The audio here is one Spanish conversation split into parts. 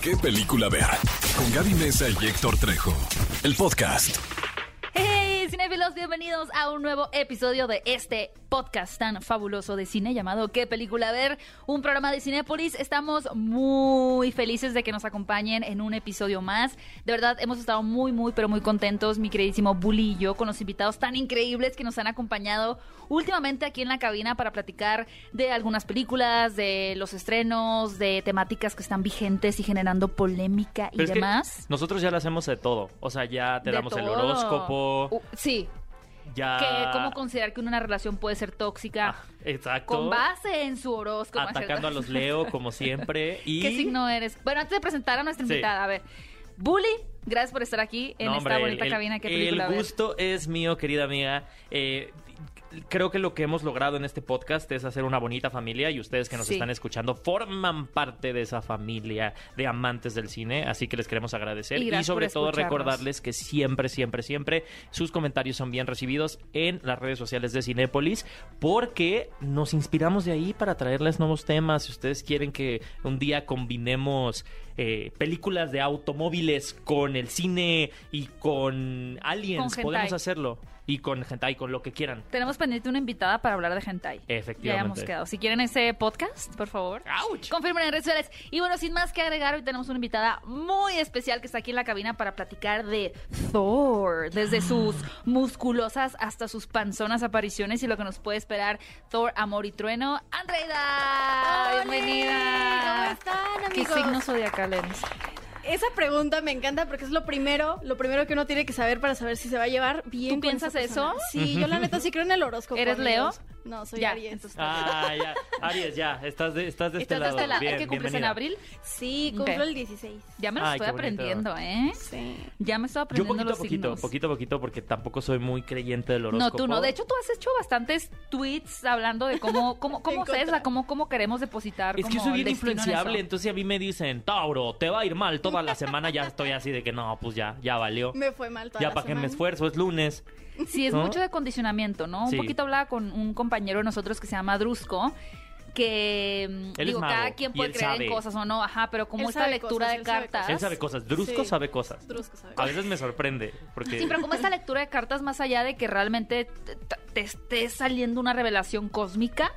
qué película ver. Con Gaby Mesa y Héctor Trejo. El podcast. Bienvenidos a un nuevo episodio de este podcast tan fabuloso de cine llamado ¿Qué película ver? Un programa de Cinépolis. Estamos muy felices de que nos acompañen en un episodio más. De verdad, hemos estado muy, muy, pero muy contentos, mi queridísimo Bully y yo, con los invitados tan increíbles que nos han acompañado últimamente aquí en la cabina para platicar de algunas películas, de los estrenos, de temáticas que están vigentes y generando polémica y Pero es que demás. nosotros ya lo hacemos de todo. O sea, ya te De damos el horóscopo. Uh, sí, ya. que cómo considerar que una relación puede ser tóxica Ah, exacto. con base en su horóscopo. Atacando a los Leo, como siempre. Y. ¿Qué signo eres? Bueno, antes de presentar a nuestra Sí. invitada, a ver. Bully, gracias por estar aquí en No, esta bonita el- cabina. ¿Qué el, gusto es mío, querida amiga. Eh, creo que lo que hemos logrado en este podcast es hacer una bonita familia y ustedes que nos Sí. están escuchando forman parte de esa familia de amantes del cine, así que les queremos agradecer Y sobre todo recordarles que siempre, siempre, siempre sus comentarios son bien recibidos en las redes sociales de Cinépolis porque nos inspiramos de ahí para traerles nuevos temas. Si ustedes quieren que un día combinemos eh, películas de automóviles con el cine y con aliens, Con podemos hacerlo. Y con hentai, con lo que quieran. Tenemos pendiente una invitada para hablar de hentai. Ya Efectivamente. hemos quedado. Si quieren ese podcast, por favor, ¡Auch! confirmen en redes sociales. Y bueno, sin más que agregar, hoy tenemos una invitada muy especial que está aquí en la cabina para platicar de Thor. Desde sus musculosas hasta sus panzonas apariciones y lo que nos puede esperar Thor, Amor y Trueno. ¡Andreida! ¡Bienvenida! ¿Cómo están, ¿Qué amigos? signo zodiacal eres? Esa pregunta me encanta porque es lo primero, lo primero que uno tiene que saber para saber si se va a llevar bien. ¿Tú piensas eso? Sí, yo la neta sí creo en el horóscopo. ¿Eres Leo? No, soy Ya, Aries. entonces- Ah, ya. Aries, ya. Estás de, estás de este ¿Estás de lado. este ¿Es que cumples en abril? Sí, cumplo el 16. Ya me lo Ay, estoy qué aprendiendo, ¿eh? Sí. Ya me estoy Yo aprendiendo poquito a poquito, signos. poquito a poquito, porque tampoco soy muy creyente del No, horóscopo. tú no. De hecho, tú has hecho bastantes tweets hablando de cómo, cómo, cómo la- cómo, cómo queremos depositar. Es que como soy el bien en influenciable, entonces a mí me dicen, Tauro, te va a ir mal toda la semana, ya estoy así de que no, pues ya, ya valió. Me fue mal toda Ya la para que me esfuerzo, es lunes. Sí, es ¿no? mucho de condicionamiento, ¿no? Sí. Un poquito hablaba con un compañero de nosotros que se llama Drusco, que mm, Él es digo, mago, cada quien puede creer sabe. en cosas o no, ajá, pero como Él esta sabe lectura cosas, de él sabe cartas. cosas. Él sabe cosas, Drusco Sí. sabe cosas. Drusco sabe. A veces me sorprende, porque... Sí, pero como esta lectura de cartas, más allá de que realmente te, te esté saliendo una revelación cósmica,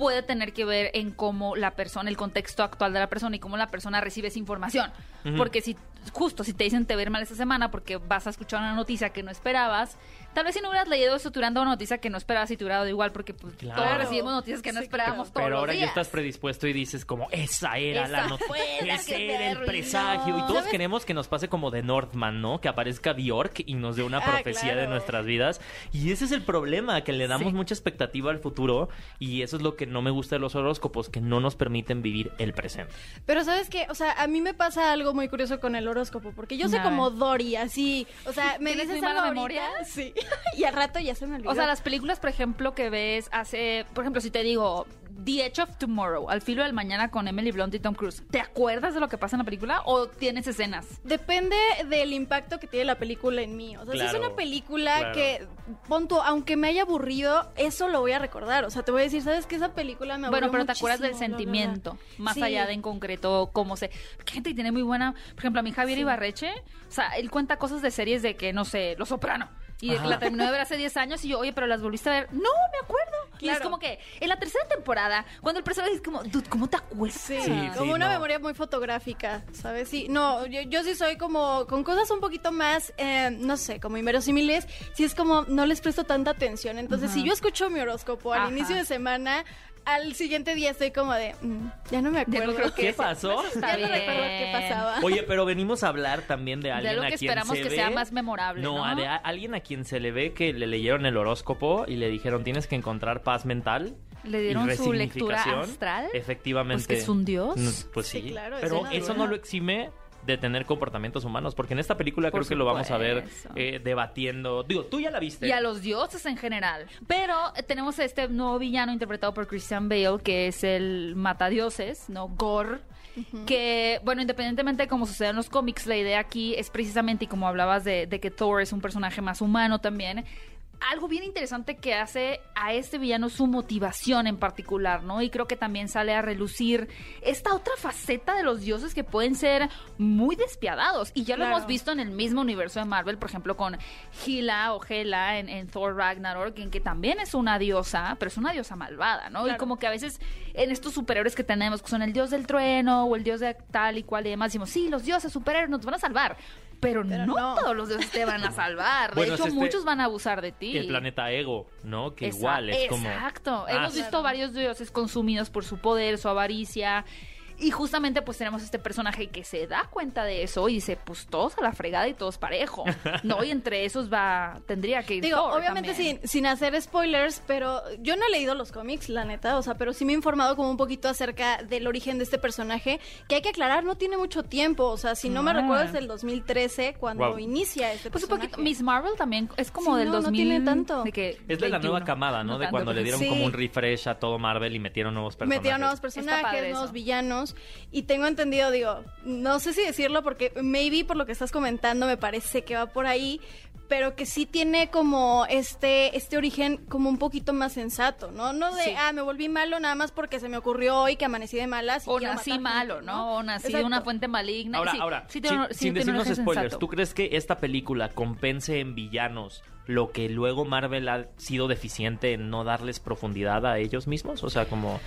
puede tener que ver en cómo la persona, el contexto actual de la persona y cómo la persona recibe esa información. Porque si, justo si te dicen te ver mal esta semana porque vas a escuchar una noticia que no esperabas, tal vez si no hubieras leído eso, te una noticia que no esperabas y te hubiera igual, porque pues, Claro. todos recibimos noticias que no Sí, esperábamos claro. todos Pero los ahora ya estás predispuesto y dices como, esa era la Esa noticia, ese que era el presagio. Y todos ¿Sabes? queremos que nos pase como de Northman, ¿no? Que aparezca Bjork y nos dé una Ah, profecía de nuestras vidas. Y ese es el problema, que le damos Sí. mucha expectativa al futuro y eso es lo que no me gusta de los horóscopos, que no nos permiten vivir el presente. Pero ¿sabes qué? O sea, a mí me pasa algo muy curioso con el horóscopo, porque yo soy como. Dory, así, o sea, me ¿Tienes dices mala algo ahorita, memoria? Sí. y al rato ya se me olvidó. O sea, las películas, por ejemplo, que ves hace, por ejemplo, si te digo The Edge of Tomorrow, Al filo del mañana con Emily Blunt y Tom Cruise, ¿te acuerdas de lo que pasa en la película o tienes escenas? Depende del impacto que tiene la película en mí. O sea, si es una película claro. que, pon tú, aunque me haya aburrido, eso lo voy a recordar. O sea, te voy a decir, ¿sabes qué? Esa película me aburrió Bueno, pero te acuerdas del sentimiento, más Sí. allá de en concreto cómo se... Porque gente tiene muy buena... Por ejemplo, a mi Javier Sí. Ibarreche, o sea, él cuenta cosas de series de que, no sé, Los Soprano. Y Ajá. la terminó de ver hace 10 años y yo, oye, pero las volviste a ver. No, me acuerdo. Y es como que en la tercera temporada, cuando el personaje es como, dude, ¿cómo te acuerdas? Sí, Sí, como sí, una no. memoria muy fotográfica, ¿sabes? Sí, no, yo, yo sí soy como con cosas un poquito más, eh, no sé, como inverosímiles, sí es como no les presto tanta atención. Entonces, si yo escucho mi horóscopo al Ajá. inicio de semana, al siguiente día estoy como de, "Mm, ya no me Ya no acuerdo. creo que ¿Qué pasó? Está ya no recuerdo qué pasaba. Oye, pero venimos a hablar también de alguien algo a quien esperamos se que ve- sea más memorable, ¿no? a- de a- alguien a quien se le ve que le leyeron el horóscopo y le dijeron tienes que encontrar paz mental. Le y dieron su lectura resignificación". astral. Efectivamente. Pues que es un dios. Mm, Pues sí. Sí, claro, es pero una eso no lo exime de tener comportamientos humanos, porque en esta película Por creo que lo vamos a ver eh, debatiendo. Digo, tú ya la viste. Y a los dioses en general. Pero eh, tenemos a este nuevo villano interpretado por Christian Bale, que es el matadioses, ¿no? Gore. Que, bueno, independientemente de cómo sucede en los cómics, la idea aquí es precisamente, y como hablabas de, de que Thor es un personaje más humano también, algo bien interesante que hace a este villano su motivación en particular, ¿no? Y creo que también sale a relucir esta otra faceta de los dioses que pueden ser muy despiadados. Y ya lo Claro. hemos visto en el mismo universo de Marvel, por ejemplo, con Hela o Hela en, en Thor Ragnarok, en que también es una diosa, pero es una diosa malvada, ¿no? Y como que a veces en estos superhéroes que tenemos, que son el dios del trueno o el dios de tal y cual y demás, decimos, sí, los dioses superhéroes nos van a salvar. Pero, Pero no, no. todos los dioses te van a salvar. De hecho, es este- muchos van a abusar de ti. El planeta Ego, ¿no? Que Esa- igual es como... Exacto. Ah, Hemos sí. visto varios dioses consumidos por su poder, su avaricia. Y justamente pues tenemos este personaje que se da cuenta de eso y dice, pues todos a la fregada y todos parejo. no, y entre esos va, tendría que ir Digo, Thor obviamente también. sin, sin hacer spoilers, pero yo no he leído los cómics, la neta, o sea, pero sí me he informado como un poquito acerca del origen de este personaje, que hay que aclarar, no tiene mucho tiempo, o sea, si no me recuerdo es del 2013 cuando Wow. inicia este Pues un personaje. poquito, Miss Marvel también es como Sí, del no, no 2000. tiene tanto. de que Es de la 21. nueva camada, ¿no? de tanto, cuando le dieron sí. como un refresh a todo Marvel y metieron nuevos personajes. Metieron nuevos personajes, nuevos eso. villanos. Y tengo entendido, digo, no sé si decirlo porque maybe por lo que estás comentando me parece que va por ahí, pero que sí tiene como este, este origen como un poquito más sensato, ¿no? No de, Sí. ah, me volví malo nada más porque se me ocurrió hoy que amanecí de malas. y O nací matar malo, gente, ¿no? O nací de una fuente maligna. Ahora, Sí, ahora, sí sin, decirnos spoilers, sensato. ¿tú crees que esta película compense en villanos lo que luego Marvel ha sido deficiente en no darles profundidad a ellos mismos? O sea, como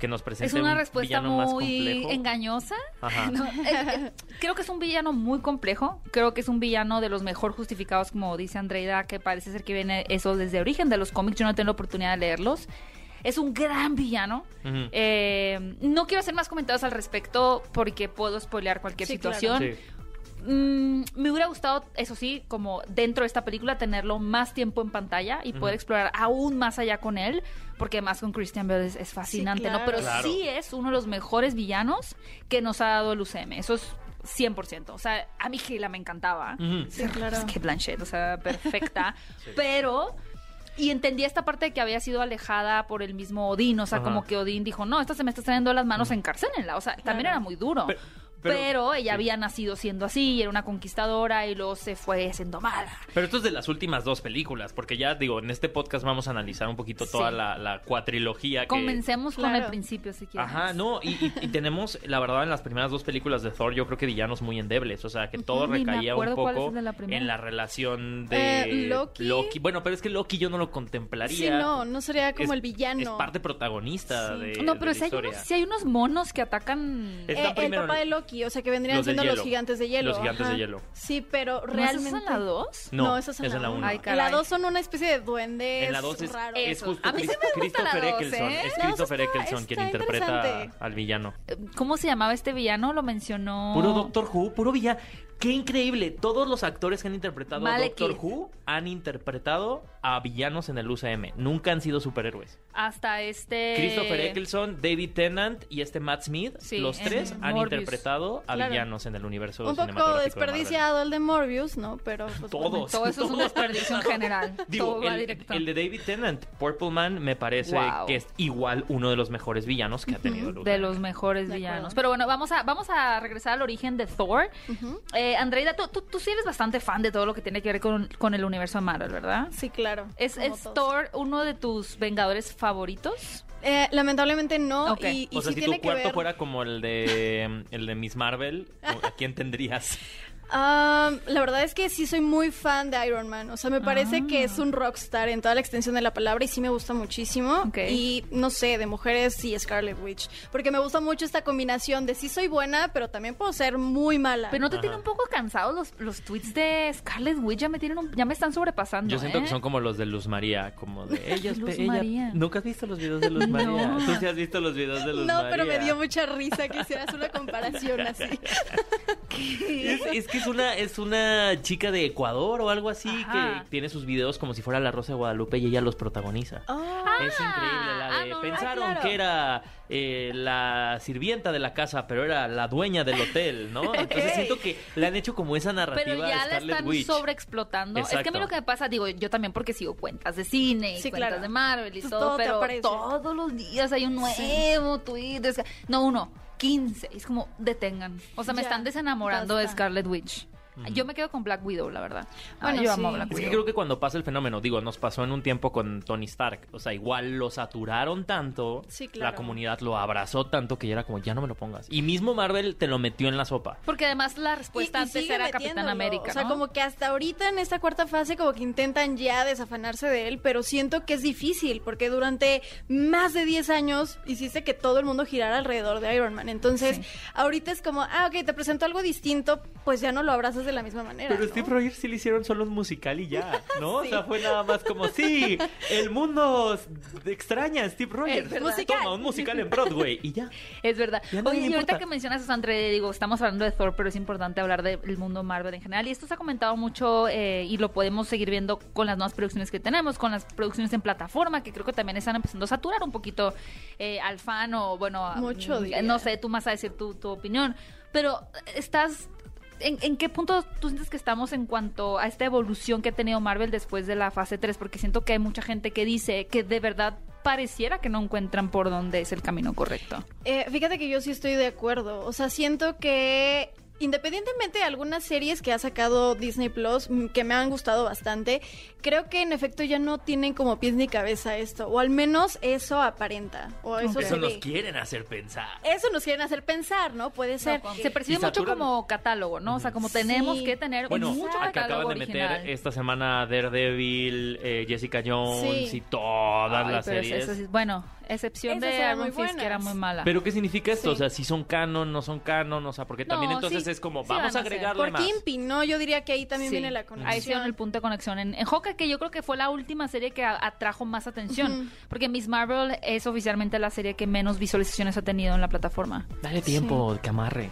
que nos presente Es una un respuesta villano más muy complejo. engañosa. Ajá. No, eh, creo que es un villano muy complejo. Creo que es un villano de los mejor justificados, como dice Andreida, que parece ser que viene eso desde origen de los cómics. Yo no tengo la oportunidad de leerlos. Es un gran villano. Ujú. Eh, no quiero hacer más comentarios al respecto porque puedo spoilear cualquier Sí, situación. Sí. Mm, me hubiera gustado, eso sí, como dentro de esta película, tenerlo más tiempo en pantalla y poder explorar aún más allá con él, porque además con Christian Bale es, es fascinante, ¿no? claro. Pero Claro. sí es uno de los mejores villanos que nos ha dado el UCM. Eso es 100%. O sea, a mí Gila me encantaba. Sí, claro. Es que Blanchett, o sea, perfecta. Pero... Y entendí esta parte de que había sido alejada por el mismo Odín, o sea, Ajá. como que Odín dijo, no, esta se me está saliendo de las manos, encarcélenla. O sea, también era muy duro. Pero- Pero, pero- ella sí. había nacido siendo así, y era una conquistadora y luego se fue siendo mala. Pero esto es de las últimas dos películas, porque ya digo, en este podcast vamos a analizar un poquito toda Sí. la, la cuatrilogía que... Comencemos con el principio, si quieres. Ajá, no, y, y- y tenemos, la verdad, en las primeras dos películas de Thor, yo creo que villanos muy endebles, o sea, que todo recaía un poco la en la relación de Eh, Loki. Bueno, pero es que Loki yo no lo contemplaría. Sí, no, no sería como Es- el villano. Es parte protagonista Sí. de, No, de pero la si hay, historia. unos, si hay unos monos que atacan... Es- Eh, el papá de Loki, o sea, que vendrían Los siendo los gigantes de hielo. Los gigantes ajá. de hielo. Sí, pero ¿No realmente... es esa en la 2? No, No, esa es en es la en la 1. uno. Ay, En la 2 son una especie de duendes En la 2 es, raros. es justo A mí sí me Chris- gusta la Christopher dos, Eccleston. ¿eh? Es Christopher está- Eccleston quien interpreta al villano. Eh, ¿Cómo se llamaba este villano? Lo mencionó... Puro Doctor Who, puro villano. Qué increíble. Todos los actores que han interpretado a Malekith. Doctor Who han interpretado a villanos en el UCM. Nunca han sido superhéroes. Hasta este... Christopher Eccleston, David Tennant y este Matt Smith, Sí, los en tres han Morbius. interpretado a Claro. villanos en el universo Un poco cinematográfico de desperdiciado el de Morbius, ¿no? Pero pues, Todos. bueno. Todo eso es un desperdicio en general. Digo, Todo va el, directo. el de David Tennant, Purple Man, me parece Wow. que es igual uno de los mejores villanos que ha tenido el de UCM. los mejores De villanos. acuerdo. Pero bueno, vamos a, vamos a regresar al origen de Thor. Eh, Andreida, tú, tú, tú sí eres bastante fan de todo lo que tiene que ver con, con el universo de Marvel, ¿verdad? Sí, claro. ¿Es, es. Thor uno de tus Vengadores favoritos? Eh, lamentablemente no. Ok. Y, y O sea, sí si tiene tu que cuarto ver. fuera como el de el de Miss Marvel, ¿a quién tendrías? Ah, la verdad es que sí soy muy fan de Iron Man. O sea, me parece Ah. que es un rockstar en toda la extensión de la palabra y sí me gusta muchísimo. Y no sé, de mujeres sí Scarlet Witch. Porque me gusta mucho esta combinación de sí soy buena, pero también puedo ser muy mala. Pero no te Ajá. tienen un poco cansados los, los tweets de Scarlet Witch, ya me tienen un- ya me están sobrepasando. Yo siento ¿eh? que son como los de Luz María, como de ella, Luz ella- María. ¿Nunca has visto los videos de Luz María? No. Tú sí has visto los videos de Luz no, María. pero me dio mucha risa que hicieras una comparación así. Es, es que es una, es una chica de Ecuador o algo así Ajá. que tiene sus videos como si fuera la Rosa de Guadalupe y ella los protagoniza. Ah, es increíble la ah, de no, pensaron ah, claro. que era eh, la sirvienta de la casa, pero era la dueña del hotel, ¿no? Entonces siento que le han hecho como esa narrativa Pero a ya la Scarlet están Witch. sobreexplotando. Es que a mí lo que me pasa, digo, yo también porque sigo cuentas de cine y Sí, cuentas claro. de Marvel y Pues todo, pero todos los días hay un nuevo tweet. de Scar- No, uno, 15. Es como, detengan. O sea, me están desenamorando de. Scarlet Witch. Yo me quedo con Black Widow, la verdad. Ah, Bueno, yo sí. amo a Black Es que Widow. creo que cuando pasa el fenómeno, digo, nos pasó en un tiempo con Tony Stark. O sea, igual lo saturaron tanto, Sí, claro. la comunidad lo abrazó tanto que ya era como, ya no me lo pongas. Y mismo Marvel te lo metió en la sopa. Porque además la respuesta y antes era Capitán. América, O sea, ¿no? como que hasta ahorita en esta cuarta fase como que intentan ya desafanarse de él, pero siento que es difícil porque durante más de 10 años hiciste que todo el mundo girara alrededor de Iron Man. Entonces, Sí. ahorita es como, ah, ok, te presento algo distinto, pues ya no lo abrazas de la misma manera. Pero ¿no? Steve Rogers sí le hicieron solo un musical y ya, ¿no? O Sí. sea, fue nada más como, sí, el mundo extraña a Steve Rogers. Es verdad. Musical. Toma, un musical en Broadway y ya. Es verdad. A Oye, y ahorita que mencionas eso, André, digo, estamos hablando de Thor, pero es importante hablar del mundo Marvel en general. Y esto se ha comentado mucho eh, y lo podemos seguir viendo con las nuevas producciones que tenemos, con las producciones en plataforma, que creo que también están empezando a saturar un poquito eh, al fan o, bueno, a- Mucho, mm, no sé, tú más a decir tu, tu opinión. Pero estás... ¿En, qué punto tú sientes que estamos en cuanto a esta evolución que ha tenido Marvel después de la fase 3? Porque siento que hay mucha gente que dice que de verdad pareciera que no encuentran por dónde es el camino correcto. Eh, fíjate que yo sí estoy de acuerdo. O sea, siento que independientemente de algunas series que ha sacado Disney Plus, mm, que me han gustado bastante, creo que en efecto ya no tienen como pies ni cabeza esto. O al menos eso aparenta. O eso, Eso se nos quieren hacer pensar. Eso nos quieren hacer pensar, ¿no? Puede ser. No, se percibe Y mucho saturan- como catálogo, ¿no? O sea, como tenemos Sí. que tener Bueno, mucho acaban de original. meter esta semana Daredevil, eh, Jessica Jones Sí. y todas Ay, las pero series. eso sí- bueno, excepción Esas de Iron muy Fist, que era muy mala. Pero ¿qué significa esto? Sí. O sea, si son canon, no son canon, o sea, porque No, también entonces sí, es como, sí vamos a a agregarle Por más. ¿no? Yo diría que ahí también Sí. viene la Ahí conexión. hicieron el punto de conexión. En, en Hawkeye, que yo creo que fue la última serie que a- atrajo más atención. Porque Miss Marvel es oficialmente la serie que menos visualizaciones ha tenido en la plataforma. Dale tiempo, que amarre.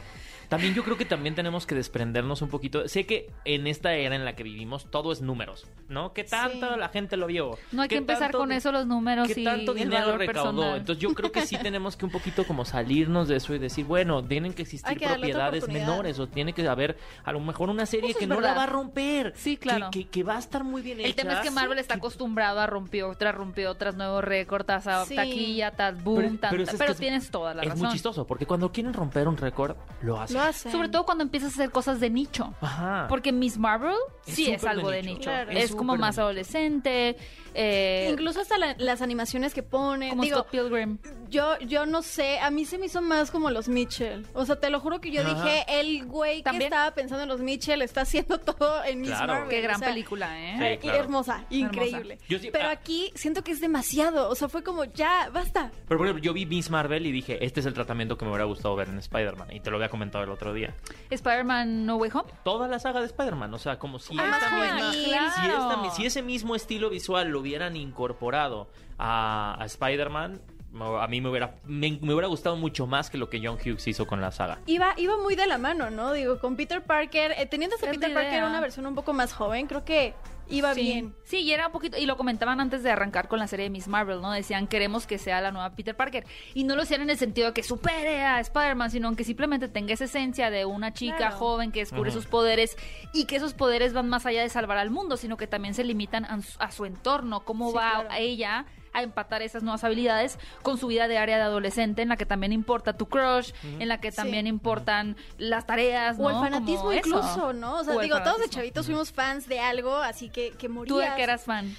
También yo creo que también tenemos que desprendernos un poquito. Sé que en esta era en la que vivimos todo es números, ¿no? ¿Qué tanto Sí. la gente lo vio? No hay que ¿Qué empezar tanto con eso, los números ¿Qué y tanto el dinero valor recaudó? personal. Entonces yo creo que sí tenemos que un poquito como salirnos de eso y decir, bueno, tienen que existir que propiedades menores o tiene que haber a lo mejor una serie Eso que es no la va a romper. Sí, claro. Que, que- que va a estar muy bien El tema es que Marvel está acostumbrado a rompió tras rompió tras nuevo récord, tras a- Sí. taquilla, tras boom, Pero- tan- pero pero, es que es- tienes toda la es razón. muy chistoso, porque cuando quieren romper un récord, lo hacen. Lo hacen. Sobre todo cuando empiezas a hacer cosas de nicho. Ajá. Porque Miss Marvel Es sí es algo de de nicho. Claro. Es Es como más nicho. adolescente. eh, Incluso hasta la- las animaciones que ponen. como Digo, Scott Pilgrim. Yo, yo no sé, a mí se me hizo más como los Mitchell. O sea, te lo juro que yo Ajá. dije, el güey que estaba pensando en los Mitchell está haciendo todo en Miss Claro. Marvel. Qué gran o sea, película, ¿eh? Sí, claro. Hermosa, increíble. Sí- Pero ah. aquí siento que es demasiado. O sea, fue como, ya, basta. Pero por ejemplo, yo vi Miss Marvel y dije, este es el tratamiento que me hubiera gustado ver en Spider-Man. Y te lo había comentado el otro día. Spider-Man No Way Home. Toda la saga de Spider-Man, o sea, como si Ah, esta misma- juvenil. si, esta- Claro. si ese mismo estilo visual lo hubieran incorporado a, a Spider-Man, a mí me hubiera, me, me hubiera gustado mucho más que lo que John Hughes hizo con la saga. Iba, iba muy de la mano, ¿no? Digo, con Peter Parker, eh, teniendo a Peter Parker una versión un poco más joven, creo que iba sí. bien. Sí, y era un poquito, y lo comentaban antes de arrancar con la serie de Miss Marvel, ¿no? Decían, queremos que sea la nueva Peter Parker. Y no lo hacían en el sentido de que supere a Spider-Man, sino que simplemente tenga esa esencia de una chica Claro. joven que descubre sus poderes y que esos poderes van más allá de salvar al mundo, sino que también se limitan a, su- a su entorno, cómo Sí, va claro. a ella a empatar esas nuevas habilidades con su vida de área de adolescente, en la que también importa tu crush, en la que Sí. también importan las tareas, O el fanatismo Como eso. incluso, ¿no? O sea, O digo, todos de chavitos fuimos fans de algo, así que, que morías. Tú de que eras fan.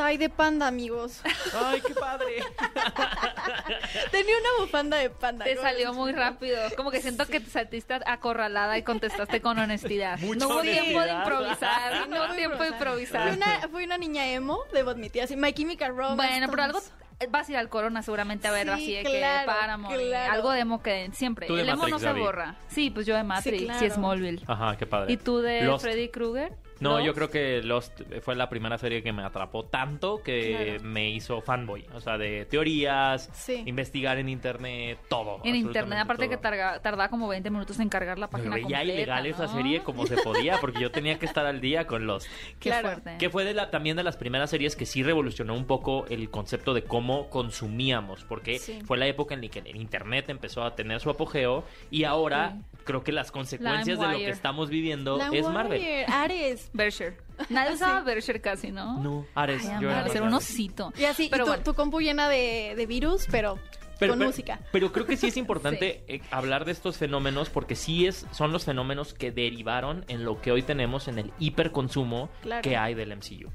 Ay, de panda, amigos. ¡Ay, qué padre! Tenía una bufanda de panda. Te ¿no? salió muy rápido. Como que siento que te sentiste acorralada y contestaste con honestidad. Mucha no hubo tiempo de improvisar. Sí, No hubo tiempo de improvisar. Fui una, fui una niña emo, debo admitir, así, My Chemical Romance. Bueno, pero algo vas a ir al Corona seguramente a ver Sí, así de claro, que y claro. algo de emo que siempre. Tú de El emo Matrix, no se Gaby. borra. Sí, pues yo de Matrix y claro. Smallville. Ajá, qué padre. ¿Y tú de Lost. Freddy Krueger? No, Lost? yo creo que Lost fue la primera serie que me atrapó tanto que Claro. me hizo fanboy. O sea, de teorías, Sí. investigar en internet, todo. En internet, aparte que targa- tardaba como 20 minutos en cargar la página veía completa. ilegal esa serie como se podía, porque yo tenía que estar al día con Lost. Qué Claro. fuerte. Que fue de la, también de las primeras series que sí revolucionó un poco el concepto de cómo consumíamos, porque Sí. fue la época en la que el internet empezó a tener su apogeo y ahora creo que las consecuencias de lo que estamos viviendo es Marvel. Ares. Berkshire. Nadie usaba sí. Berkshire casi, ¿no? No, Ares, Ay, yo era ser un osito. Y así, Pero y tu, bueno. tu compu llena de, de virus, pero con música. Pero creo que sí es importante eh, hablar de estos fenómenos porque sí es, son los fenómenos que derivaron en lo que hoy tenemos en el hiperconsumo Claro. que hay del MCU.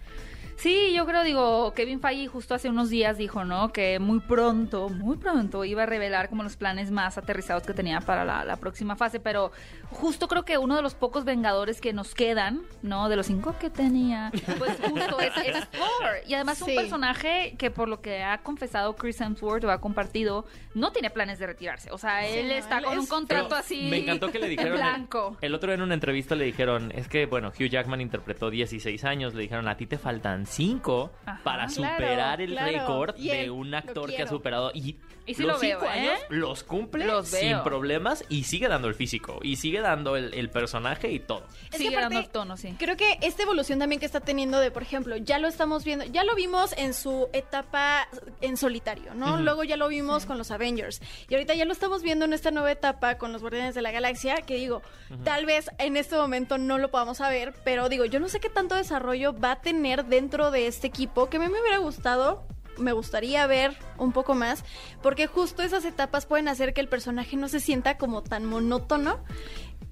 Sí, yo creo, digo, Kevin Feige justo hace unos días dijo, ¿no? Que muy pronto, muy pronto iba a revelar como los planes más aterrizados que tenía para la, la próxima fase, pero justo creo que uno de los pocos vengadores que nos quedan, ¿no? De los cinco que tenía, pues justo es, es Thor. Y además Sí. un personaje que por lo que ha confesado Chris Hemsworth o ha compartido, no tiene planes de retirarse. O sea, él está él con un contrato Pero así. Me encantó que le dijeron. En blanco. El, otro día en una entrevista le dijeron, es que, bueno, Hugh Jackman interpretó 16 años, le dijeron, a ti te faltan 5 Ajá. para Claro, superar el claro. récord de un actor que ha superado. Y, Y sí los lo veo, 5 ¿eh? años los cumple Los sin veo. problemas y sigue dando el físico, y sigue dando el, el personaje y todo. Es que Sigue aparte, dando tono, sí. Creo que esta evolución también que está teniendo de, por ejemplo, ya lo estamos viendo, ya lo vimos en su etapa en solitario, ¿no? Luego ya lo vimos con los Avengers. Y ahorita ya lo estamos viendo en esta nueva etapa con los Guardianes de la Galaxia, que digo, tal vez en este momento no lo podamos saber, pero digo, yo no sé qué tanto desarrollo va a tener dentro de este equipo, que a mí me hubiera gustado me gustaría ver un poco más, porque justo esas etapas pueden hacer que el personaje no se sienta como tan monótono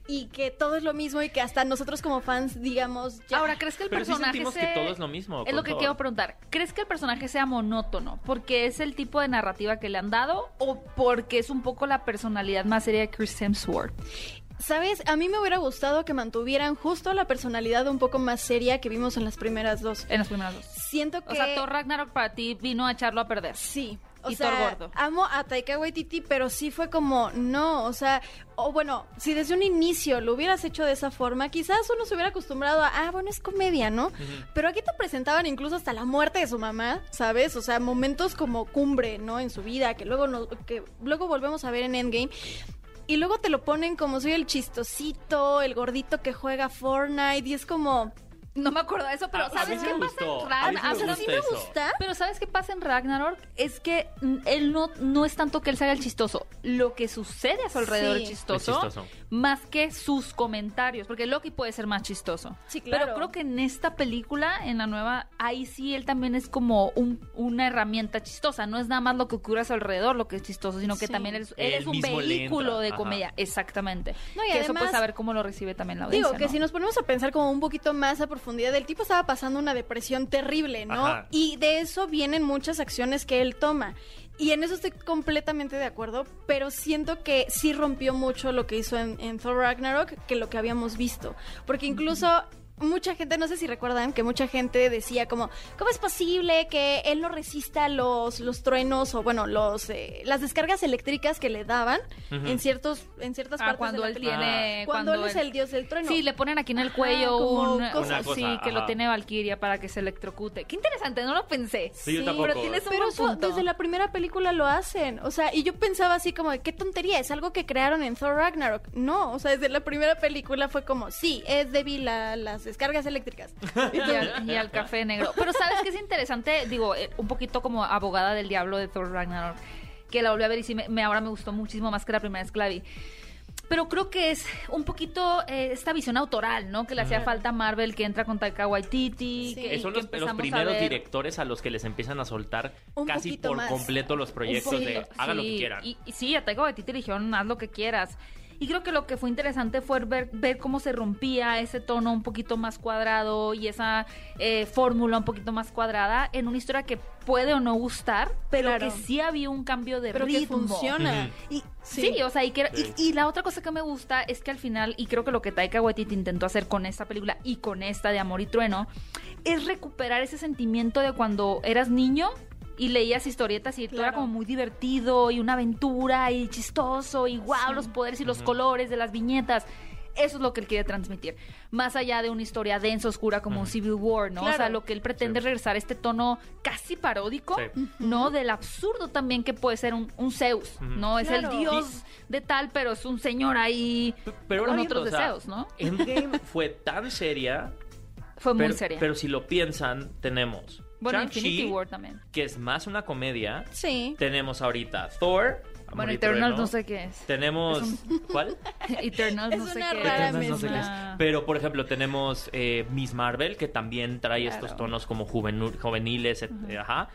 y que todo es lo mismo y que hasta nosotros como fans digamos ya. Ahora, ¿crees que el Pero personaje sentimos se- que todo es lo mismo Es lo que quiero preguntar. ¿Crees que el personaje sea monótono porque es el tipo de narrativa que le han dado o porque es un poco la personalidad más seria de Chris Hemsworth? ¿Sabes? A mí me hubiera gustado que mantuvieran justo la personalidad un poco más seria que vimos en las primeras dos. En las primeras dos. Siento que O sea, Thor Ragnarok para ti vino a echarlo a perder. Sí. O Y sea, Thor gordo. amo a Taika Waititi, pero sí fue como, no, o sea, o bueno, si desde un inicio lo hubieras hecho de esa forma, quizás uno se hubiera acostumbrado a, ah, bueno, es comedia, ¿no? Pero aquí te presentaban incluso hasta la muerte de su mamá, ¿sabes? O sea, momentos como cumbre, ¿no? En su vida, que luego, no, que luego volvemos a ver en Endgame. Y luego te lo ponen como soy el chistosito, el gordito que juega Fortnite, y es como, No me acuerdo de eso, pero A- a ¿sabes mí qué pasa gustó. en A mí sí me Ragnarok? o sea, sí me gusta. Pero ¿sabes qué pasa en Ragnarok? Es que él no, no es tanto que él se haga el chistoso. Lo que sucede a su alrededor Sí. es chistoso, Es chistoso. más que sus comentarios. Porque Loki puede ser más chistoso. Sí, claro. Pero creo que en esta película, en la nueva, ahí sí él también es como un- una herramienta chistosa. No es nada más lo que ocurre a su alrededor lo que es chistoso, sino que Sí. también él, es- él Él es un vehículo de ajá. comedia. Exactamente. No, y que eso pues saber cómo lo recibe también la audiencia. Digo, que ¿no? si nos ponemos a pensar como un poquito más a profundidad, el tipo estaba pasando una depresión terrible, ¿no? Ajá. Y de eso vienen muchas acciones que él toma. Y en eso estoy completamente de acuerdo, pero siento que sí rompió mucho lo que hizo en, en Thor Ragnarok que lo que habíamos visto. Porque incluso mucha gente, no sé si recuerdan, que mucha gente decía como, ¿cómo es posible que él no resista los, los truenos o bueno, los eh, las descargas eléctricas que le daban en ciertos en ciertas Ah, partes cuando de la él tiene... Cuando, él es el dios del trueno. Sí, le ponen aquí en el cuello un, cosas. Una cosa, sí, que lo tiene Valkyria para que se electrocute. Qué interesante, no lo pensé. Sí, yo Sí, tampoco. pero tienes un Pero buen eso desde la primera película lo hacen. O sea, y yo pensaba así como, de, qué tontería, es algo que crearon en Thor Ragnarok. No, o sea, desde la primera película fue como, sí, es débil a las descargas eléctricas. y, al, y al café negro. Pero sabes que es interesante, digo, eh, un poquito como abogada del diablo de Thor Ragnarok, que la volví a ver y sí me, me- ahora me gustó muchísimo más que la primera vez que la vi. Pero creo que es un poquito eh, esta visión autoral, ¿no? Que le hacía falta a Marvel, que entra con Taika Waititi. Sí. Que, son que los, a primeros ver- directores a los que les empiezan a soltar Un casi por más. completo los proyectos de hagan lo que quieran. Y, y sí, a Taika Waititi le dijeron, haz lo que quieras. Y creo que lo que fue interesante fue ver, ver cómo se rompía ese tono un poquito más cuadrado y esa eh, fórmula un poquito más cuadrada en una historia que puede o no gustar, pero Claro. que sí había un cambio de Pero que ritmo. funciona. Y, sí. Sí. o sea, y, que- y- y la otra cosa que me gusta es que al final, y creo que lo que Taika Waititi intentó hacer con esta película y con esta de Amor y Trueno, es recuperar ese sentimiento de cuando eras niño y leías historietas y todo era como muy divertido y una aventura y chistoso y wow, los poderes y los colores de las viñetas. Eso es lo que él quiere transmitir. Más allá de una historia densa, oscura como un Civil War, ¿no? O sea, lo que él pretende es regresar a este tono casi paródico, Sí. ¿no? Del absurdo también que puede ser un, un Zeus. ¿no? Es el dios de tal, pero es un señor ahí Pero con viendo, otros o sea, deseos, ¿no? Endgame fue tan seria, Fue muy pero, seria. pero si lo piensan, tenemos bueno, Infinity War también. que es más una comedia. Sí. Tenemos ahorita Thor. Amor Bueno, Eternals no sé qué es. Tenemos. ¿Cuál? Eternals Es no sé es. Eternals no sé qué es. Pero, por ejemplo, tenemos eh, Miss Marvel, que también trae Claro. estos tonos como juveniles, et- ajá.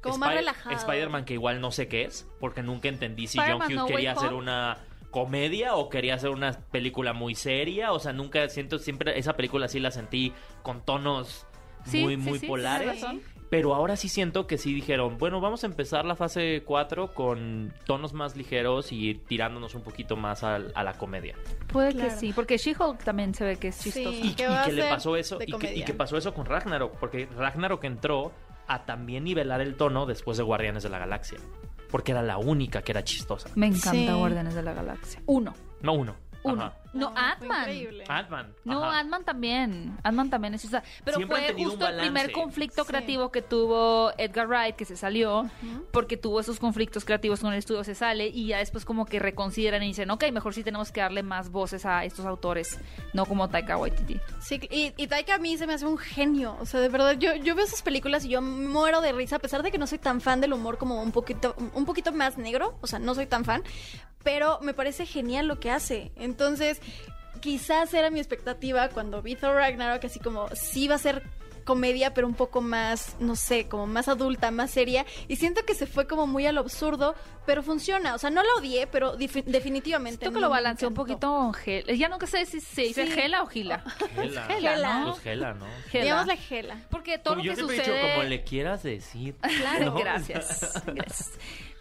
Como más relajado. Spider-Man que igual no sé qué es, porque nunca entendí si John Hughes No quería hacer Home. una comedia o quería hacer una película muy seria, o sea, nunca siento siempre esa película sí la sentí con tonos Sí, muy sí, muy sí, polares. Pero ahora sí siento que sí dijeron, bueno, vamos a empezar la fase 4 con tonos más ligeros y ir tirándonos un poquito más a, la comedia. Puede Claro. que sí, porque She-Hulk también se ve que es Sí. chistosa. Y, ¿Qué y va a que le pasó eso, y que, y comedia? que pasó eso con Ragnarok, porque Ragnarok entró a también nivelar el tono después de Guardianes de la Galaxia, porque era la única que era chistosa. Me encanta Sí. Guardianes de la Galaxia. Uno. No uno. Uno. Ajá. No, Ah, increíble. Ant-Man. No, ajá. Ant-Man también. Ant-Man también es. Pero Siempre fue justo el primer conflicto Sí. creativo que tuvo Edgar Wright, que se salió, porque tuvo esos conflictos creativos con el estudio, se sale y ya después como que reconsideran y dicen, ok, mejor sí tenemos que darle más voces a estos autores, no como Taika Waititi. Sí, y, y Taika a mí se me hace un genio. O sea, de verdad, yo, yo veo esas películas y yo muero de risa, a pesar de que no soy tan fan del humor como un poquito, un poquito más negro. O sea, no soy tan fan. Pero me parece genial lo que hace. Entonces, quizás era mi expectativa cuando vi Thor Ragnarok, así como sí va a ser comedia, pero un poco más, no sé, como más adulta, más seria. Y siento que se fue como muy al absurdo, pero funciona. O sea, no la odié, pero definitivamente. Siento que lo balanceó un poquito Gela. Ya no sé si se dice Sí. Gela o Gila. Gela. Gela, ¿no? Pues Gela, ¿no? Gela. Digamos la Gela. Porque todo Como lo yo que siempre he sucede... dicho, como le quieras decir. Claro, ¿no? gracias. gracias.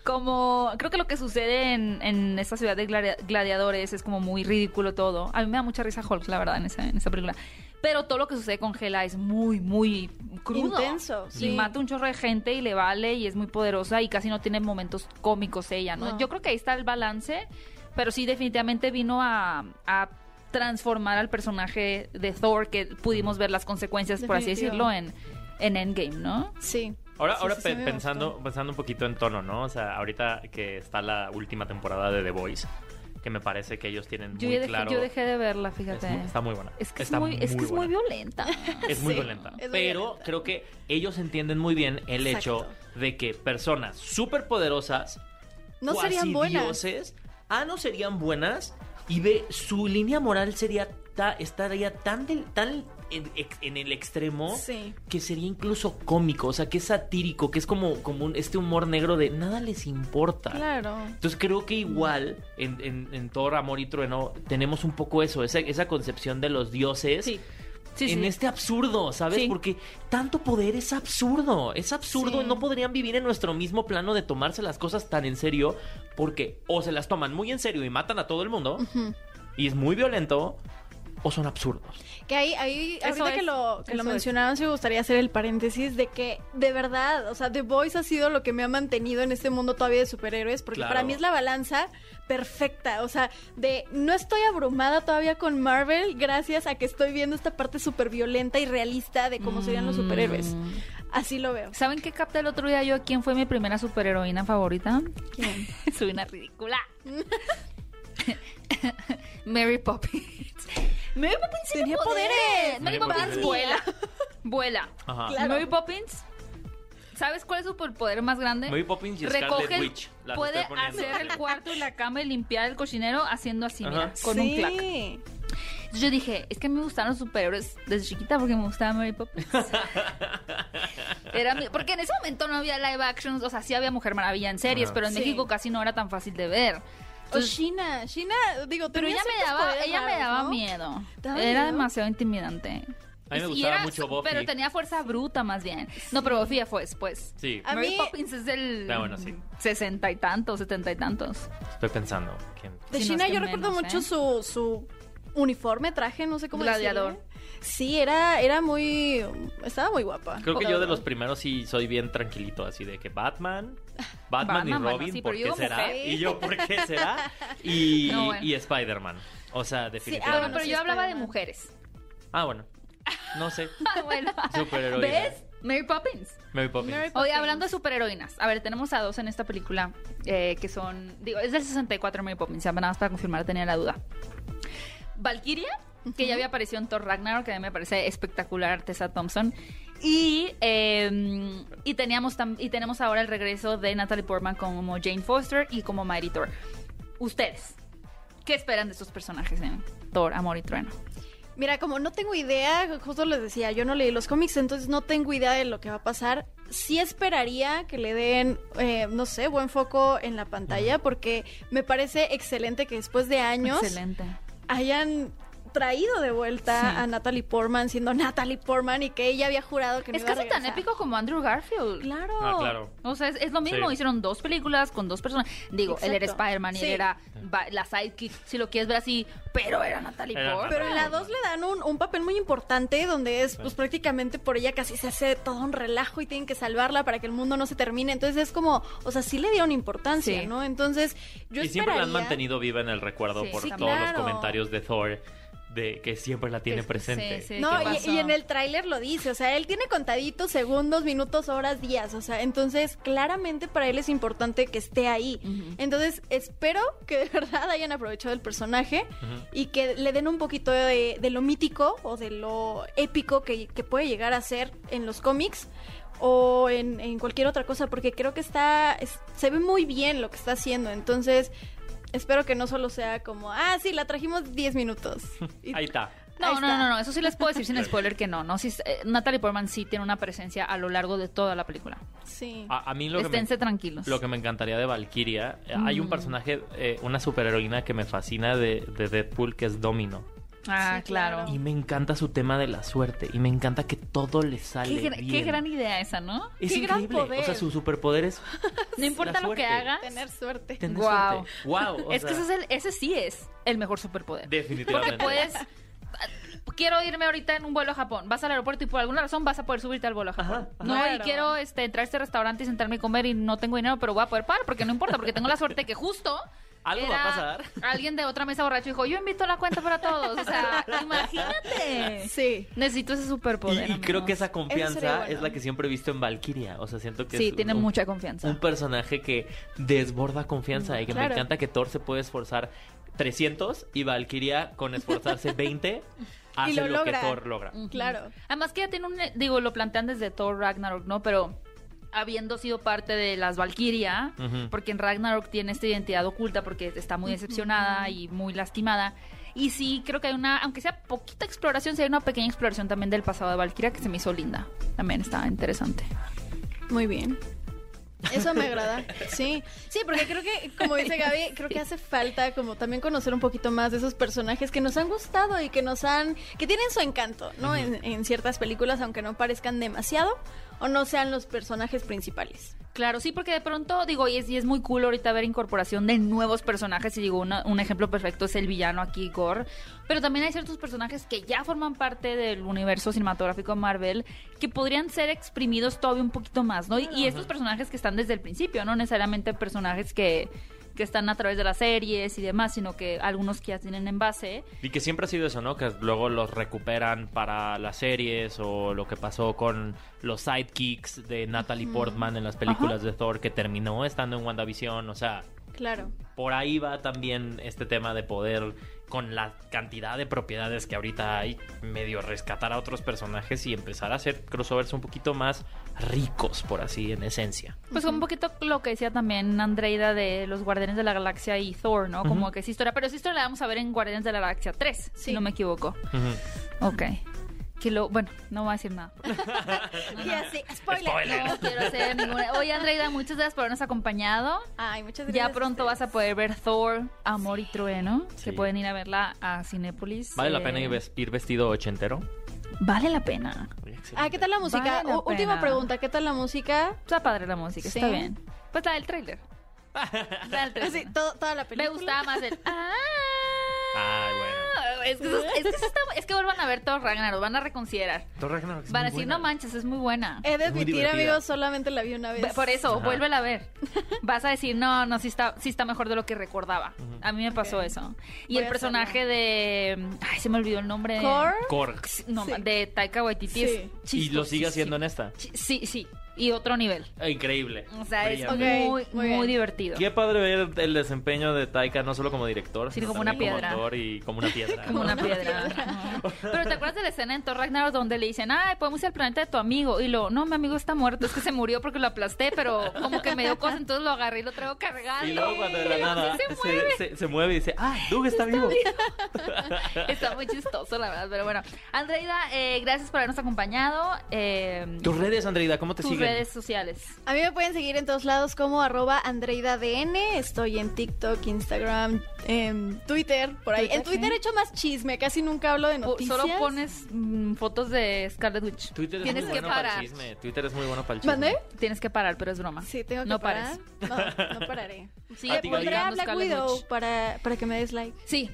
Como creo que lo que sucede en, en esta ciudad de gladia- gladiadores es como muy ridículo todo. A mí me da mucha risa Hulk, la verdad, en esa, en esa película. Pero todo lo que sucede con Hela es muy, muy crudo. Intenso, Y sí. mata un chorro de gente y le vale y es muy poderosa y casi no tiene momentos cómicos ella, ¿no? No. Yo creo que ahí está el balance, pero sí definitivamente vino a, a transformar al personaje de Thor, que pudimos ver las consecuencias, por así decirlo, en, en Endgame, ¿no? Sí. Ahora, Sí, ahora sí, pe- pensando, pensando un poquito en tono, ¿no? O sea, ahorita que está la última temporada de The Voice, que me parece que ellos tienen Yo, muy dejé, claro. yo dejé de verla, Es fíjate. muy- está muy buena. Es que, Está es, muy, es, que es muy violenta. Es muy Sí, violenta. es pero violenta. creo que ellos entienden muy bien el hecho de que personas súper poderosas, No serían buenas. dioses, ah, no serían buenas, y ve, su línea moral sería ta- estaría tan, del- tan en, el extremo Sí. que sería incluso cómico, o sea, que es satírico, que es como, como un- este humor negro de nada les importa. Claro. Entonces creo que igual en, en, en Thor, Amor y Trueno tenemos un poco eso, esa, esa concepción de los dioses Sí. Sí, en sí. este absurdo, ¿sabes? Sí. Porque tanto poder es absurdo, es absurdo, no podrían vivir en nuestro mismo plano de tomarse las cosas tan en serio, porque o se las toman muy en serio y matan a todo el mundo, y es muy violento, o son absurdos. Que ahí, ahí ahorita que es, lo, que lo eso es. mencionaban, sí me gustaría hacer el paréntesis de que, de verdad, o sea, The Voice ha sido lo que me ha mantenido en este mundo todavía de superhéroes, porque Claro. para mí es la balanza perfecta, o sea, de no estoy abrumada todavía con Marvel gracias a que estoy viendo esta parte súper violenta y realista de cómo serían los superhéroes. Mm. Así lo veo. ¿Saben qué capté el otro día yo? ¿Quién fue mi primera superheroína favorita? ¿Quién? Soy una ridícula. Mary Poppins. Mary Poppins tiene Tenía poderes. poderes. Mary Mary Poppins Poppins. vuela. Vuela. Ajá. Claro. Mary Poppins. ¿Sabes cuál es su poder más grande? Mary Poppins y Recoge, el- Witch. puede hacer el cuarto y la cama y limpiar el cocinero haciendo así, mira, con un Sí. clac. Entonces yo dije, es que a mí me gustaron los superhéroes desde chiquita porque me gustaba Mary Poppins. Era mi- porque en ese momento no había live actions, o sea, sí había Mujer Maravilla en series, Ajá. pero en Sí. México casi no era tan fácil de ver. O Sheena, Sheena, digo, pero ella me daba, ella me daba ¿no? miedo. ¿Daba Era miedo? demasiado intimidante. A mí me gustaba era- mucho Buffy. Pero tenía fuerza bruta más bien. No, pero Buffy ya fue después. Sí, A Mary mí- Poppins es del Ah, bueno, sí. sesenta y tantos, setenta y tantos. estoy pensando. ¿quién? De no, que yo recuerdo mucho ¿eh? su, su uniforme, traje, no sé cómo Gladiador. decirle. Sí, era, era muy... Estaba muy guapa. Creo que yo de los primeros sí soy bien tranquilito, así de que Batman, Batman, y bueno, Robin, sí, ¿por qué será? mujer. Y yo, ¿por qué será? Y, No, bueno. y Spider-Man. O sea, definitivamente. ah, bueno, pero sí, yo hablaba de mujeres. Ah, bueno. No sé. Ah, bueno. Superheroína. ¿Ves? Mary Poppins. Mary Poppins. Mary Oye, hablando de superheroínas. A ver, tenemos a dos en esta película eh, que son... Digo, es del 64 Mary Poppins. Ya nada más para confirmar, tenía la duda. Valkyria, que ya había aparecido en Thor Ragnarok, que a mí me parece espectacular, Tessa Thompson. Y, eh, y, teníamos tam- y tenemos ahora el regreso de Natalie Portman como Jane Foster y como Mighty Thor. Ustedes, ¿qué esperan de estos personajes en Thor, Amor y Trueno? Mira, como no tengo idea, justo les decía, yo no leí los cómics, entonces no tengo idea de lo que va a pasar, sí esperaría que le den, eh, no sé, buen foco en la pantalla, porque me parece excelente que después de años Excelente. hayan traído de vuelta Sí. a Natalie Portman siendo Natalie Portman y que ella había jurado que no Es iba a casi tan épico como Andrew Garfield. Claro. Ah, claro. O sea, es, es lo mismo. Sí. Hicieron dos películas con dos personas. Digo, él era. Spider-Man y Sí. él era la sidekick, si lo quieres ver así, pero era Natalie Era Portman. Pero en la 2 le dan un, un papel muy importante donde es, pues prácticamente por ella casi se hace todo un relajo y tienen que salvarla para que el mundo no se termine. Entonces es como, o sea, sí le dieron importancia, Sí. ¿no? Entonces yo y siempre la han mantenido viva en el recuerdo Sí, por sí, todos claro. los comentarios de Thor, de que siempre la tiene presente. sí, sí. No, ¿Qué y, en el tráiler lo dice, o sea, él tiene contaditos segundos, minutos, horas, días, o sea, entonces claramente para él es importante que esté ahí. Entonces espero que de verdad hayan aprovechado el personaje y que le den un poquito de, de lo mítico o de lo épico que, que puede llegar a ser en los cómics o en, en cualquier otra cosa, porque creo que está, es- se ve muy bien lo que está haciendo, entonces espero que no solo sea como, ah, sí, la trajimos 10 minutos. Y- Ahí está. No, Ahí no, está. no, no, eso sí les puedo decir sin spoiler que no, no, sí, eh, Natalie Portman sí tiene una presencia a lo largo de toda la película. Sí. A, a mí lo que, me, tranquilos. lo que me encantaría de Valkyria, eh, hay un Mm. personaje, eh, una superheroína que me fascina de, de Deadpool, que es Domino. Ah, Sí, claro. Y me encanta su tema de la suerte. Y me encanta que todo le sale Qué, bien. qué gran idea esa, ¿no? Es qué gran increíble. poder. O sea, su superpoder es No importa lo que hagas. Tener suerte. tener Guau. suerte. Wow. es que ese, es el- ese sí es el mejor superpoder. Porque Definitivamente. puedes... Quiero irme ahorita en un vuelo a Japón. Vas al aeropuerto y por alguna razón vas a poder subirte al vuelo a Japón. Ajá, ajá. No, y quiero este, entrar a este restaurante y sentarme y comer y no tengo dinero, pero voy a poder pagar porque no importa, porque tengo la suerte que justo Algo va a pasar. Alguien de otra mesa borracho dijo, yo invito la cuenta para todos. O sea, imagínate. Sí. Necesito ese superpoder. Y, y creo que esa confianza bueno. es la que siempre he visto en Valkyria. O sea, siento que Sí, es tiene un, mucha confianza. un personaje que desborda confianza y que me encanta que Thor se puede esforzar 300 y Valkyria con esforzarse 20 hace lo lo, que. Thor logra. Claro. Además que ya tiene un, digo, lo plantean desde Thor Ragnarok, ¿no? Pero habiendo sido parte de las Valkyria, porque en Ragnarok tiene esta identidad oculta porque está muy decepcionada y muy lastimada. Y sí, creo que hay una, aunque sea poquita exploración, sí hay una pequeña exploración también del pasado de Valkyria que se me hizo linda. También está interesante. Muy bien. Eso me agrada. Sí, sí, porque creo que, como dice Gaby, creo que hace falta como también conocer un poquito más de esos personajes que nos han gustado y que nos han, que tienen su encanto, ¿no? en, en ciertas películas, aunque no parezcan demasiado o no sean los personajes principales. Claro, sí, porque de pronto, digo, y es, y es muy cool ahorita ver incorporación de nuevos personajes, y digo, una- un ejemplo perfecto es el villano aquí, Gore, pero también hay ciertos personajes que ya forman parte del universo cinematográfico Marvel que podrían ser exprimidos todavía un poquito más, ¿no? Y, y estos personajes que están desde el principio, no necesariamente personajes que, que están a través de las series y demás, sino que algunos que ya tienen en base. Y que siempre ha sido eso, ¿no? Que luego los recuperan para las series o lo que pasó con los sidekicks de Natalie Portman en las películas de Thor que terminó estando en WandaVision. O sea, Claro. por ahí va también este tema de poder con la cantidad de propiedades que ahorita hay, medio rescatar a otros personajes y empezar a hacer crossovers un poquito más ricos, por así, en esencia. Pues un poquito lo que decía también Andreida de los Guardianes de la Galaxia y Thor, ¿no? Como que esa historia, pero esa historia la vamos a ver en Guardianes de la Galaxia 3, si no me equivoco. Ok. Que lo, bueno, no voy a decir nada. Y así, spoiler. Spoiler. No quiero hacer ninguna. Oye, Andreida, muchas gracias por habernos acompañado. Ay, muchas gracias. Ya pronto vas a poder ver Thor, Amor y Trueno, Sí. que pueden ir a verla a Cinépolis. ¿Vale la Eh, pena ir ves- ir vestido ochentero? Vale la pena. Ah, ¿qué tal la música? Vale la U- última pena. pregunta, ¿qué tal la música? Está padre la música, Sí. está bien. Pues la del tráiler. La del tráiler. Sí, todo- toda la Me película. gustaba más el... Ah, Ay, bueno. Es que, eso- es, que eso está- es que vuelvan a ver Thor Ragnarok, van a reconsiderar. Thor Ragnarok es Van a muy decir, buena. no manches, es muy buena. He de Es muy admitir, divertida. amigos, solamente la vi una vez. Por eso, Ajá. vuélvela a ver. Vas a decir, no, no, sí está, sí está mejor de lo que recordaba. A mí me pasó Ok. eso. Y Voy el a personaje de... Ay, se me olvidó el nombre. Core. Korg. No, Sí. de Taika Waititi. es Sí. Y lo sigue haciendo en esta. Sí, sí. Y otro nivel. Eh, Increíble. O sea, es Brillante. Ok, muy, muy divertido. Qué padre ver el desempeño de Taika, no solo como director, Sí, sino como una piedra. como actor y como una piedra. Como ¿no? una piedra. Pero ¿te acuerdas de la escena en Thor Ragnarok donde le dicen, ay, podemos ir al planeta de tu amigo? Y lo, no, mi amigo está muerto, es que se murió porque lo aplasté, pero como que me dio cosa, entonces lo agarré y lo traigo cargado. Y luego cuando de la nada se mueve. se, se- se mueve y dice, ah, Doug está, vivo. Está muy chistoso, la verdad, pero bueno. Andreida, eh, gracias por habernos acompañado. Eh, Tus redes, Andreida, ¿cómo te tus siguen? Redes sociales. A mí me pueden seguir en todos lados como arroba AndreidaDN. Estoy en TikTok, Instagram, en Twitter, por ahí. Twitter, en Twitter sí. he hecho más chisme, casi nunca hablo de noticias. Solo pones mm, fotos de Scarlet Witch. Twitter es Tienes muy que bueno para el chisme. Twitter es muy bueno para el chisme. ¿Mandé? Tienes que parar, pero es broma. Sí, tengo que No parar. pares. No, no pararé. Gaby. Pondré a Black Widow Witch. para, para que me des like. Sí.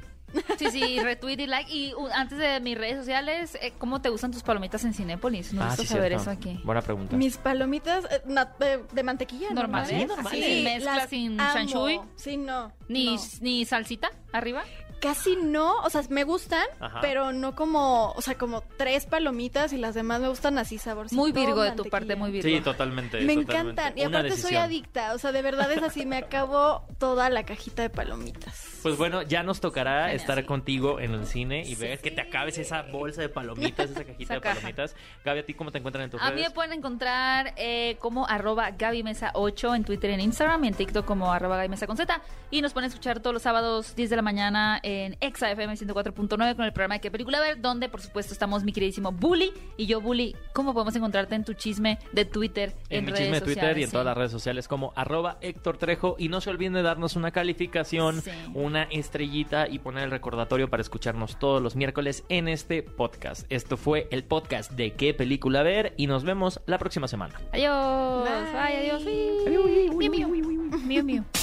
Sí, sí, retweet y like. Y uh, antes de mis redes sociales, eh, ¿cómo te gustan tus palomitas en Cinépolis? Me Ah, sí, saber cierto. eso aquí. Buena pregunta. Mis palomitas eh, na- de, de mantequilla. Normal, normales. sí, normal. Sin mezcla, sin shanshui. Sí, no. ¿Ni, no. ni salsita arriba? Casi no, o sea, me gustan, Ajá. pero no como, o sea, como tres palomitas y las demás me gustan así saborcito. Muy Virgo de tu parte, muy Virgo. Sí, totalmente. Me totalmente. encantan. Y Una aparte soy adicta. O sea, de verdad es así. Me acabo toda la cajita de palomitas. Pues bueno, ya nos tocará estar sí. contigo en el cine y ver que te acabes esa bolsa de palomitas, esa cajita Esa de caja. palomitas. Gaby, ¿a ti cómo te encuentran en tus A mí me redes? pueden encontrar eh, como arroba Gaby Mesa 8 en Twitter y en Instagram y en TikTok como arroba Gaby Mesa con Z. Y nos pueden escuchar todos los sábados 10 de la mañana en Exa FM 104.9 con el programa de qué película ver, donde por supuesto estamos mi queridísimo Bully y yo Bully. ¿Cómo podemos encontrarte en tu chisme de Twitter? En, mi redes chisme de Twitter sociales? y en Sí. todas las redes sociales como arroba Héctor Trejo. Y no se olviden de darnos una calificación, Sí. una estrellita y poner el recordatorio para escucharnos todos los miércoles en este podcast. Esto fue el podcast de qué película ver y nos vemos la próxima semana. Adiós. Bye. Bye, adiós. Miu, miu.